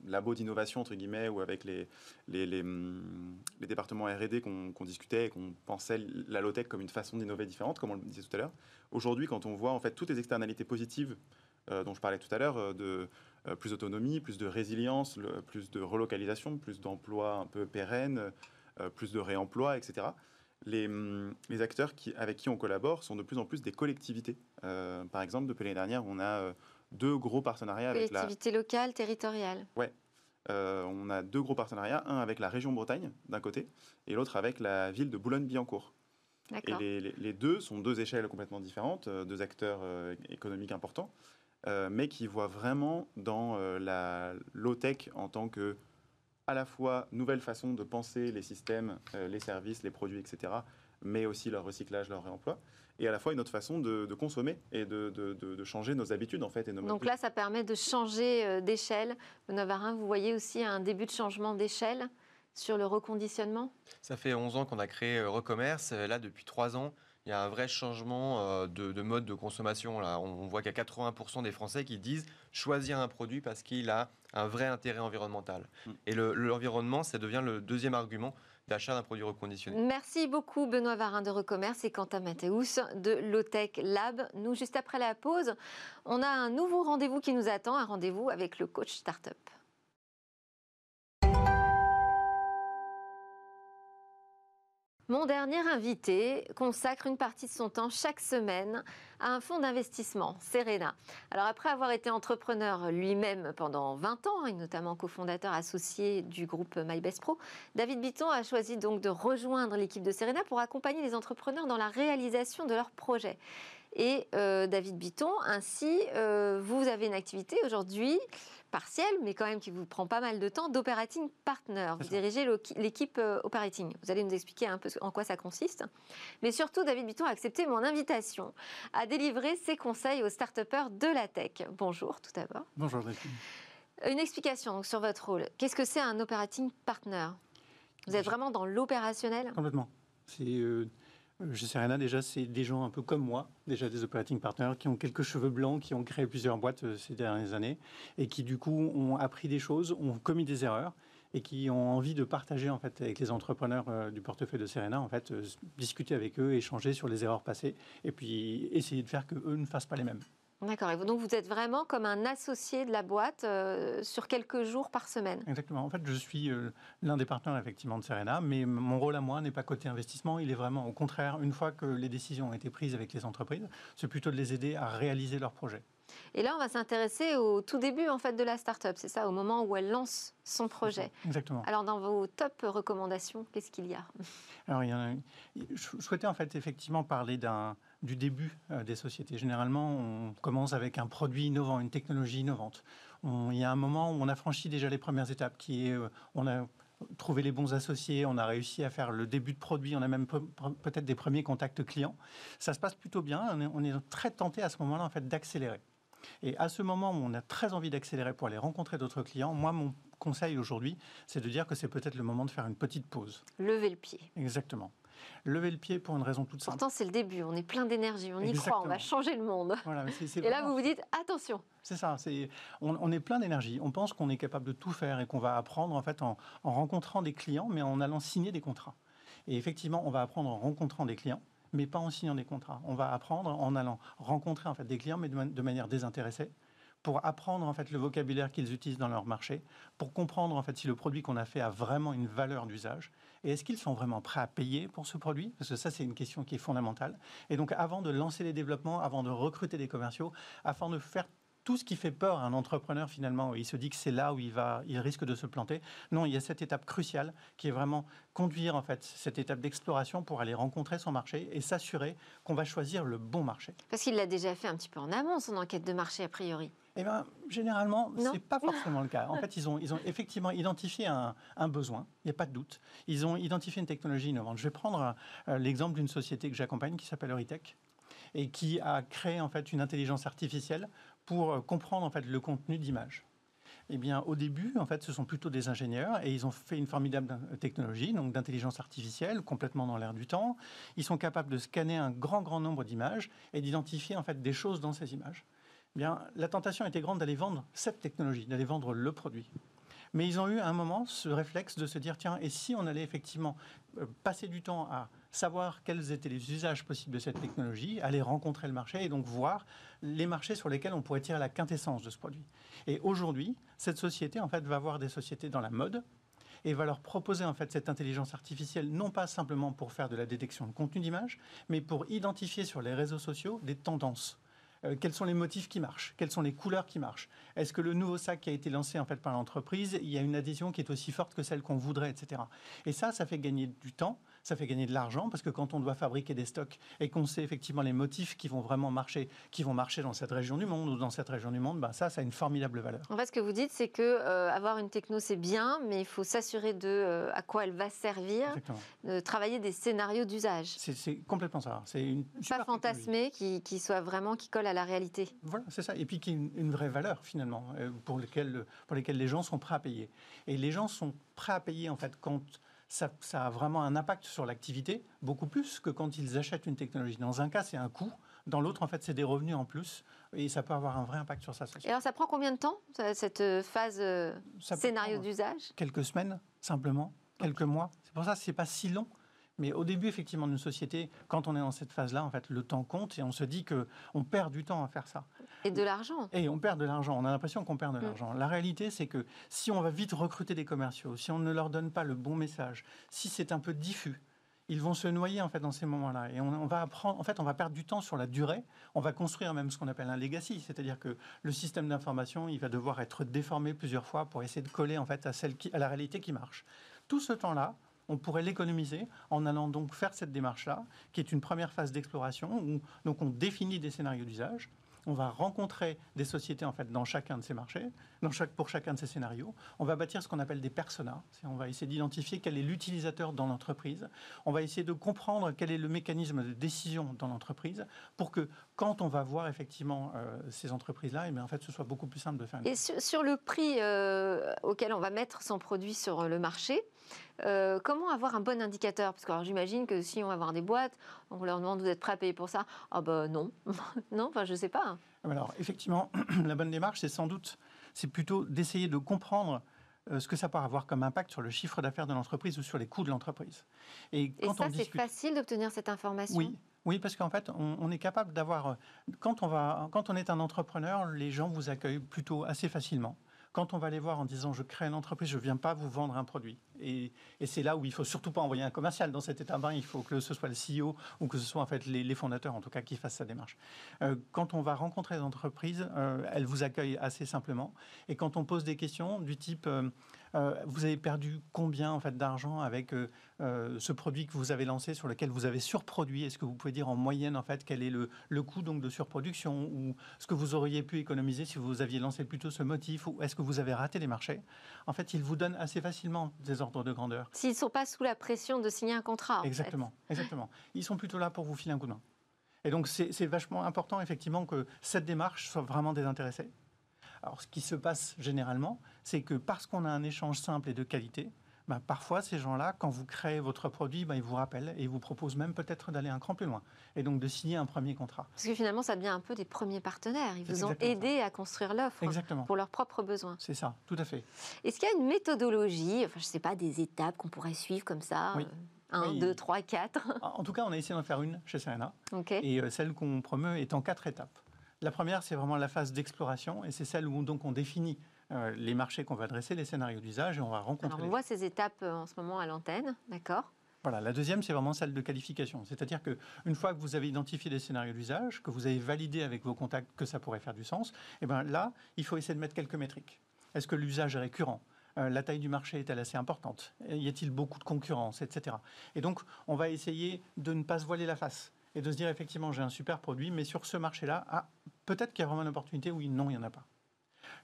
labos d'innovation, entre guillemets, ou avec les, les, hum, départements R&D qu'on discutait et qu'on pensait la low-tech comme une façon d'innover différente, comme on le disait tout à l'heure. Aujourd'hui, quand on voit en fait toutes les externalités positives euh, dont je parlais tout à l'heure, euh, de euh, plus d'autonomie, plus de résilience, plus de relocalisation, plus d'emplois un peu pérennes, plus de réemploi, etc. Les, hum, les acteurs qui, avec qui on collabore sont de plus en plus des collectivités. Par exemple, depuis l'année dernière, on a deux gros partenariats avec la, Collectivité locale, territoriale. euh, on a deux gros partenariats, un avec la région Bretagne d'un côté et l'autre avec la ville de Boulogne-Billancourt. Et D'accord. les, les- les deux sont deux échelles complètement différentes, euh, deux acteurs euh, économiques importants, euh, mais qui voient vraiment dans la low-tech en tant que à la fois nouvelle façon de penser les systèmes, les services, les produits, etc., mais aussi leur recyclage, leur réemploi, et à la fois une autre façon de, de consommer et de, de- de- de changer nos habitudes en fait et nos Donc là, ça permet de changer euh, d'échelle. Benoît Varin, vous voyez aussi un début de changement d'échelle sur le reconditionnement? Ça fait 11 ans qu'on a créé euh, Recommerce. Euh, Là, depuis 3 ans, il y a un vrai changement de, de mode de consommation. Là. On, voit qu'il y a 80% des Français qui disent choisir un produit parce qu'il a un vrai intérêt environnemental. Mm. Et le- l'environnement, ça devient le deuxième argument d'achat d'un produit reconditionné. Merci beaucoup Benoît Varin de Recommerce et Quentin Mathéus de Lotech Lab. Nous, juste après la pause, on a un nouveau rendez-vous qui nous attend, un rendez-vous avec le coach startup. Mon dernier invité consacre une partie de son temps chaque semaine à un fonds d'investissement, Serena. Alors après avoir été entrepreneur lui-même pendant 20 ans, et notamment cofondateur associé du groupe MyBest Pro, David Bitton a choisi donc de rejoindre l'équipe de Serena pour accompagner les entrepreneurs dans la réalisation de leurs projets. Et euh, David Bitton, ainsi, euh, vous avez une activité aujourd'hui partielle, mais quand même qui vous prend pas mal de temps, d'operating partner. Vous dirigez l'équipe euh, operating. Vous allez nous expliquer un peu en quoi ça consiste. Mais surtout, David Bitton a accepté mon invitation à délivrer ses conseils aux start de la tech. Bonjour tout d'abord. Bonjour Delphine. Une explication donc, sur votre rôle. Qu'est-ce que c'est un operating partner? Vous êtes vraiment dans l'opérationnel? Complètement. C'est euh, chez Serena déjà, c'est des gens un peu comme moi, déjà des operating partners qui ont quelques cheveux blancs, qui ont créé plusieurs boîtes euh, ces dernières années et qui du coup ont appris des choses, ont commis des erreurs et qui ont envie de partager en fait avec les entrepreneurs euh, du portefeuille de Serena, en fait, euh, discuter avec eux, échanger sur les erreurs passées et puis essayer de faire que eux ne fassent pas les mêmes. D'accord. Et vous- donc vous êtes vraiment comme un associé de la boîte euh, sur quelques jours par semaine. Exactement. En fait, je suis euh, l'un des partenaires effectivement de Serena, mais mon rôle à moi n'est pas côté investissement. Il est vraiment au contraire, une fois que les décisions ont été prises avec les entreprises, c'est plutôt de les aider à réaliser leurs projets. Et là, on va s'intéresser au tout début en fait de la start-up. C'est ça, au moment où elle lance son projet. Exactement. Alors dans vos top recommandations, qu'est-ce qu'il y a? Alors, il y en a- je souhaitais en fait effectivement parler d'un du début euh, des sociétés. Généralement, on commence avec un produit innovant, une technologie innovante. On- il y a un moment où on a franchi déjà les premières étapes, qui est, euh, on a trouvé les bons associés, on a réussi à faire le début de produit, on a même pe- pe- peut-être des premiers contacts clients. Ça se passe plutôt bien. On est, on est très tenté à ce moment-là en fait d'accélérer. Et à ce moment où on a très envie d'accélérer pour aller rencontrer d'autres clients, moi, mon conseil aujourd'hui, c'est de dire que c'est peut-être le moment de faire une petite pause. Lever le pied. Exactement. Lever le pied pour une raison toute simple. Pourtant, c'est le début. On est plein d'énergie. On y croit. On va changer le monde. Voilà, Et là, vous vous dites attention. C'est ça. On, on est plein d'énergie. On pense qu'on est capable de tout faire et qu'on va apprendre en fait en, en rencontrant des clients, mais en allant signer des contrats. Et effectivement, on va apprendre en rencontrant des clients, mais pas en signant des contrats. On va apprendre en allant rencontrer en fait des clients, mais de, man- de manière désintéressée, pour apprendre en fait le vocabulaire qu'ils utilisent dans leur marché, pour comprendre en fait si le produit qu'on a fait a vraiment une valeur d'usage et est-ce qu'ils sont vraiment prêts à payer pour ce produit? Parce que ça, c'est une question qui est fondamentale. Et donc, avant de lancer les développements, avant de recruter des commerciaux, afin de faire tout ce qui fait peur à un entrepreneur finalement, il se dit que c'est là où il va, il risque de se planter. Non, il y a cette étape cruciale qui est vraiment conduire en fait cette étape d'exploration pour aller rencontrer son marché et s'assurer qu'on va choisir le bon marché. Parce qu'il l'a déjà fait un petit peu en amont, son enquête de marché, a priori. Eh bien, généralement, Non. c'est pas forcément le cas. En fait, ils ont, ils ont effectivement identifié un, un besoin, il n'y a pas de doute. Ils ont identifié une technologie innovante. Je vais prendre euh, l'exemple d'une société que j'accompagne qui s'appelle Euritech et qui a créé en fait une intelligence artificielle pour euh, comprendre en fait le contenu d'images. Eh bien, au début, en fait, ce sont plutôt des ingénieurs et ils ont fait une formidable euh, technologie, donc d'intelligence artificielle, complètement dans l'air du temps. Ils sont capables de scanner un grand, grand nombre d'images et d'identifier en fait des choses dans ces images. Eh bien, la tentation était grande d'aller vendre cette technologie, d'aller vendre le produit. Mais ils ont eu à un moment ce réflexe de se dire, tiens, et si on allait effectivement euh, passer du temps à savoir quels étaient les usages possibles de cette technologie, aller rencontrer le marché et donc voir les marchés sur lesquels on pourrait tirer la quintessence de ce produit. Et aujourd'hui, cette société, en fait, va voir des sociétés dans la mode, et va leur proposer en fait cette intelligence artificielle, non pas simplement pour faire de la détection de contenu d'image, mais pour identifier sur les réseaux sociaux des tendances. Euh, quels sont les motifs qui marchent? Quelles sont les couleurs qui marchent? Est-ce que le nouveau sac qui a été lancé en fait par l'entreprise, il y a une adhésion qui est aussi forte que celle qu'on voudrait, etc. Et ça, ça fait gagner du temps, ça fait gagner de l'argent parce que quand on doit fabriquer des stocks et qu'on sait effectivement les motifs qui vont vraiment marcher, qui vont marcher dans cette région du monde ou dans cette région du monde, ben ça, ça a une formidable valeur. En fait, ce que vous dites, c'est que euh, avoir une techno, c'est bien, mais il faut s'assurer de euh, à quoi elle va servir, de travailler des scénarios d'usage. C'est complètement ça. C'est une pas fantasmé, qui, qui, soit vraiment qui colle à la réalité. Voilà, c'est ça. Et puis qui a une, vraie valeur finalement euh, pour lesquelles pour lesquelles les gens sont prêts à payer. Et les gens sont prêts à payer en fait quand ça, a vraiment un impact sur l'activité, beaucoup plus que quand ils achètent une technologie. Dans un cas, c'est un coût. Dans l'autre, en fait, c'est des revenus en plus et ça peut avoir un vrai impact sur sa société. Et alors, ça prend combien de temps, cette euh, phase euh, scénario d'usage? Quelques semaines, simplement, quelques mois. C'est pour ça que ce n'est pas si long. Mais au début, effectivement, d'une société, quand on est dans cette phase-là, en fait, le temps compte et on se dit que on perd du temps à faire ça. Et de l'argent. Et on perd de l'argent. On a l'impression qu'on perd de mm. l'argent. La réalité, c'est que si on va vite recruter des commerciaux, si on ne leur donne pas le bon message, si c'est un peu diffus, ils vont se noyer en fait dans ces moments-là et on, va apprendre en fait on va perdre du temps sur la durée on va construire même ce qu'on appelle un legacy c'est-à-dire que le système d'information il va devoir être déformé plusieurs fois pour essayer de coller en fait à celle qui, à la réalité qui marche tout ce temps-là on pourrait l'économiser en allant donc faire cette démarche-là, qui est une première phase d'exploration où donc on définit des scénarios d'usage. On va rencontrer des sociétés en fait dans chacun de ces marchés, dans chaque, pour chacun de ces scénarios. On va bâtir ce qu'on appelle des personas. On va essayer d'identifier quel est l'utilisateur dans l'entreprise. On va essayer de comprendre quel est le mécanisme de décision dans l'entreprise pour que quand on va voir effectivement euh, ces entreprises-là, eh en fait, ce soit beaucoup plus simple de faire. Et sur, le prix euh, auquel on va mettre son produit sur le marché, euh, comment avoir un bon indicateur? Parce que j'imagine que si on va avoir des boîtes, on leur demande vous êtes prêt à payer pour ça? Ah ben non, non, enfin je sais pas. Alors effectivement, la bonne démarche, c'est sans doute, c'est plutôt d'essayer de comprendre euh, ce que ça peut avoir comme impact sur le chiffre d'affaires de l'entreprise ou sur les coûts de l'entreprise. Et, quand ça, c'est facile d'obtenir cette information? Oui, oui, parce qu'en fait, on, est capable d'avoir. Euh, quand on va, quand on est un entrepreneur, les gens vous accueillent plutôt assez facilement. Quand on va les voir en disant je crée une entreprise, je ne viens pas vous vendre un produit. Et, c'est là où il faut surtout pas envoyer un commercial dans cet état Il faut que ce soit le CEO ou que ce soit en fait les, fondateurs en tout cas qui fassent sa démarche. Euh, quand on va rencontrer des entreprises, euh, elles vous accueillent assez simplement. Et quand on pose des questions du type euh, vous avez perdu combien en fait d'argent avec ce produit que vous avez lancé sur lequel vous avez surproduit? Est-ce que vous pouvez dire en moyenne en fait quel est le, le coût donc de surproduction? Ou ce que vous auriez pu économiser si vous aviez lancé plutôt ce motif? Ou est-ce que vous avez raté les marchés? En fait, ils vous donnent assez facilement des ordres de grandeur. S'ils ne sont pas sous la pression de signer un contrat. exactement, exactement. Ils sont plutôt là pour vous filer un coup de main. Et donc c'est vachement important effectivement que cette démarche soit vraiment désintéressée. Alors, ce qui se passe généralement, c'est que parce qu'on a un échange simple et de qualité, ben, parfois, ces gens-là, quand vous créez votre produit, ben, ils vous rappellent et ils vous proposent même peut-être d'aller un cran plus loin et donc de signer un premier contrat. Parce que finalement, ça devient un peu des premiers partenaires. Ils vous ont aidé à construire l'offre pour leurs propres besoins. C'est ça, tout à fait. Est-ce qu'il y a une méthodologie, enfin, je ne sais pas, des étapes qu'on pourrait suivre comme ça oui. 1, 2, 3, 4 En tout cas, on a essayé d'en faire une chez Serena. Et euh, celle qu'on promeut est en quatre étapes. La première, c'est vraiment la phase d'exploration, et c'est celle où donc on définit les marchés qu'on va adresser, les scénarios d'usage, et on va rencontrer. Alors on voit ces étapes euh, en ce moment à l'antenne, d'accord? Voilà, la deuxième, c'est vraiment celle de qualification. C'est-à-dire qu'une fois que vous avez identifié les scénarios d'usage, que vous avez validé avec vos contacts que ça pourrait faire du sens, eh ben là, il faut essayer de mettre quelques métriques. Est-ce que l'usage est récurrent? Euh, la taille du marché est-elle assez importante? Y a-t-il beaucoup de concurrence, etc. Et donc, on va essayer de ne pas se voiler la face et de se dire effectivement j'ai un super produit, mais sur ce marché-là, ah, peut-être qu'il y a vraiment une opportunité, oui, non, il n'y en a pas.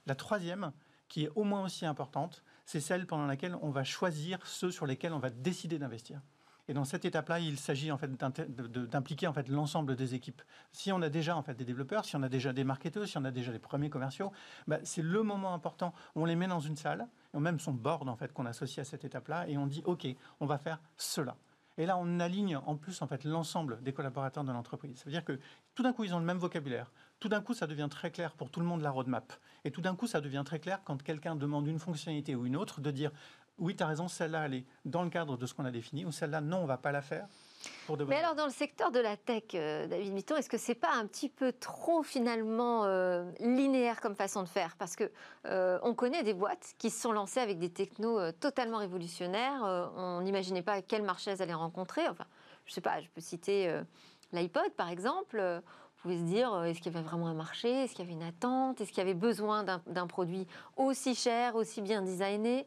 La troisième, qui est au moins aussi importante, c'est celle pendant laquelle on va choisir ceux sur lesquels on va décider d'investir. Et dans cette étape-là, il s'agit en fait d'impliquer en fait l'ensemble des équipes. Si on a déjà en fait des développeurs, si on a déjà des marketeurs, si on a déjà des premiers commerciaux, bah, c'est le moment important. On les met dans une salle, et même son board en fait qu'on associe à cette étape-là, et on dit OK, on va faire cela. Et là, on aligne en plus en fait l'ensemble des collaborateurs de l'entreprise. Ça veut dire que tout d'un coup, ils ont le même vocabulaire. Tout d'un coup, ça devient très clair pour tout le monde la roadmap. Et tout d'un coup, ça devient très clair quand quelqu'un demande une fonctionnalité ou une autre, de dire oui, tu as raison, celle-là, elle est dans le cadre de ce qu'on a défini, ou celle-là, non, on ne va pas la faire. Mais alors, dans le secteur de la tech, euh, David Mitton, est-ce que c'est pas un petit peu trop finalement euh, linéaire comme façon de faire? Parce que euh, on connaît des boîtes qui se sont lancées avec des technos totalement révolutionnaires. on n'imaginait pas quel marché elles allaient rencontrer. Enfin, je sais pas, je peux citer l'iPod par exemple. Vous pouvez se dire, est-ce qu'il y avait vraiment un marché? Est-ce qu'il y avait une attente? Est-ce qu'il y avait besoin d'un produit aussi cher, aussi bien designé?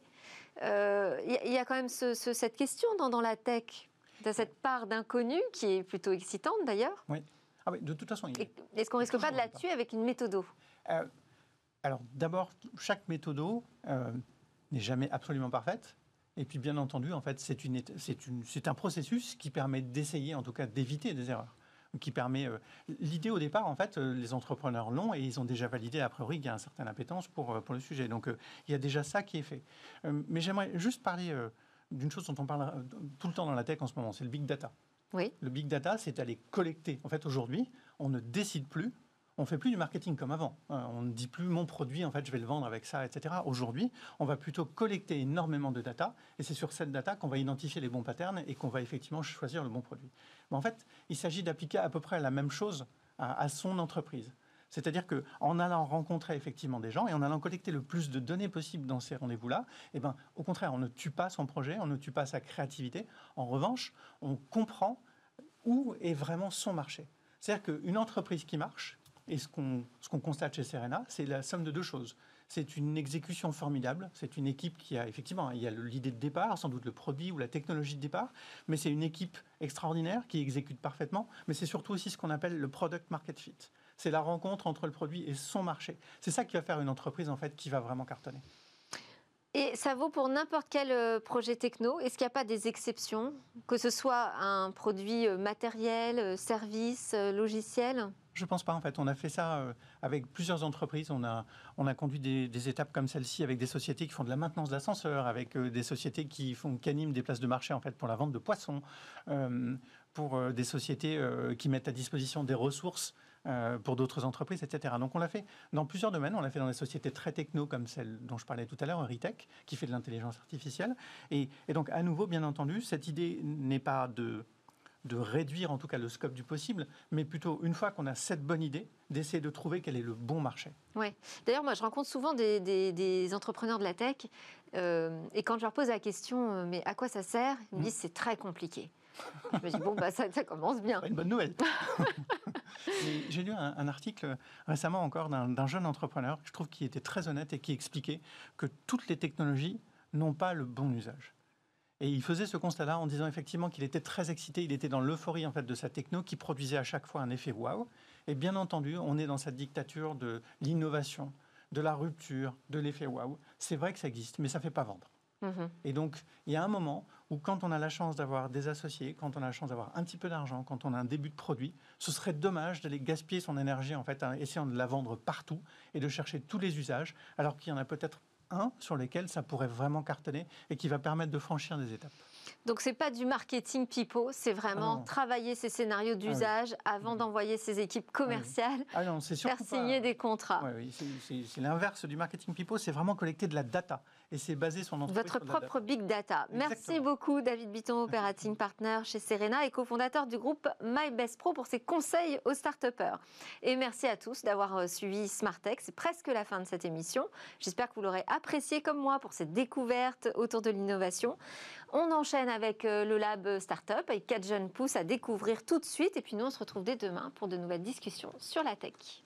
Il euh, y, a quand même cette question dans, la tech, de cette part d'inconnu qui est plutôt excitante d'ailleurs. Oui. Ah oui, de toute façon. Est-ce qu'on risque pas de la tuer avec une méthodo? Euh, Alors d'abord, chaque méthodo euh, n'est jamais absolument parfaite. Et puis bien entendu, en fait, c'est un processus qui permet d'essayer, en tout cas, d'éviter des erreurs qui permet. Euh, l'idée au départ, en fait, euh, les entrepreneurs l'ont et ils ont déjà validé a priori qu'il y a un certain appétence pour, euh, pour le sujet. Donc il y a déjà ça qui est fait. mais j'aimerais juste parler d'une chose dont on parle tout le temps dans la tech en ce moment, c'est le big data. Oui. Le big data, c'est aller collecter. En fait, aujourd'hui, on ne décide plus on fait plus du marketing comme avant. Euh, on ne dit plus mon produit, en fait, je vais le vendre avec ça, etc. Aujourd'hui, on va plutôt collecter énormément de data, et c'est sur cette data qu'on va identifier les bons patterns et qu'on va effectivement choisir le bon produit. Mais en fait, il s'agit d'appliquer à peu près la même chose à, son entreprise. C'est-à-dire qu'en allant rencontrer effectivement des gens et en allant collecter le plus de données possible dans ces rendez-vous-là, eh ben, au contraire, on ne tue pas son projet, on ne tue pas sa créativité. En revanche, on comprend où est vraiment son marché. C'est-à-dire qu'une entreprise qui marche, et ce qu'on constate chez Serena, c'est la somme de deux choses. C'est une exécution formidable. C'est une équipe qui a effectivement, il y a l'idée de départ, sans doute le produit ou la technologie de départ, mais c'est une équipe extraordinaire qui exécute parfaitement. Mais c'est surtout aussi ce qu'on appelle le product market fit. C'est la rencontre entre le produit et son marché. C'est ça qui va faire une entreprise en fait qui va vraiment cartonner. Et ça vaut pour n'importe quel euh, projet techno Est-ce qu'il n'y a pas des exceptions? Que ce soit un produit euh, matériel, euh, service, logiciel? Je ne pense pas en fait. On a fait ça avec plusieurs entreprises. On a, on a conduit des, étapes comme celle-ci avec des sociétés qui font de la maintenance d'ascenseurs, avec des sociétés qui, font, qui animent des places de marché en fait pour la vente de poissons, pour des sociétés qui mettent à disposition des ressources euh, pour d'autres entreprises, etc. Donc on l'a fait dans plusieurs domaines. On l'a fait dans des sociétés très techno comme celle dont je parlais tout à l'heure, Ritech, qui fait de l'intelligence artificielle. Et, donc à nouveau, bien entendu, cette idée n'est pas de de réduire en tout cas le scope du possible, mais plutôt une fois qu'on a cette bonne idée, d'essayer de trouver quel est le bon marché. Oui. D'ailleurs, moi, je rencontre souvent des, entrepreneurs de la tech, euh, et quand je leur pose la question, euh, mais à quoi ça sert Ils me mmh. disent, c'est très compliqué. Je me dis, bon, bah, ça, commence bien. Une bonne nouvelle. J'ai lu un, article récemment encore d'un jeune entrepreneur, je trouve qui était très honnête et qui expliquait que toutes les technologies n'ont pas le bon usage. Et il faisait ce constat-là en disant effectivement qu'il était très excité, il était dans l'euphorie en fait de sa techno qui produisait à chaque fois un effet waouh. Et bien entendu, on est dans cette dictature de l'innovation, de la rupture, de l'effet waouh. C'est vrai que ça existe, mais ça ne fait pas vendre. Mhm. Et donc, il y a un moment où, quand on a la chance d'avoir des associés, quand on a la chance d'avoir un petit peu d'argent, quand on a un début de produit, ce serait dommage d'aller gaspiller son énergie en fait, en essayant de la vendre partout et de chercher tous les usages, alors qu'il y en a peut-être un sur lesquels ça pourrait vraiment cartonner et qui va permettre de franchir des étapes. Donc c'est pas du marketing pipeau, c'est vraiment ah travailler ces scénarios ah d'usage avant d'envoyer ses équipes commerciales, ah non, faire signer des contrats. Oui, c'est l'inverse du marketing pipeau, c'est vraiment collecter de la data et c'est basé sur notre Votre propre big data. Merci beaucoup David Bitton, operating partner chez Serena et cofondateur du groupe My Best Pro pour ses conseils aux start Et merci à tous d'avoir euh, suivi Smartech. C'est presque la fin de cette émission. J'espère que vous l'aurez apprécié comme moi pour cette découverte autour de l'innovation. On enchaîne avec euh, le Lab Startup, avec quatre jeunes pousses à découvrir tout de suite. Et puis nous, on se retrouve dès demain pour de nouvelles discussions sur la tech.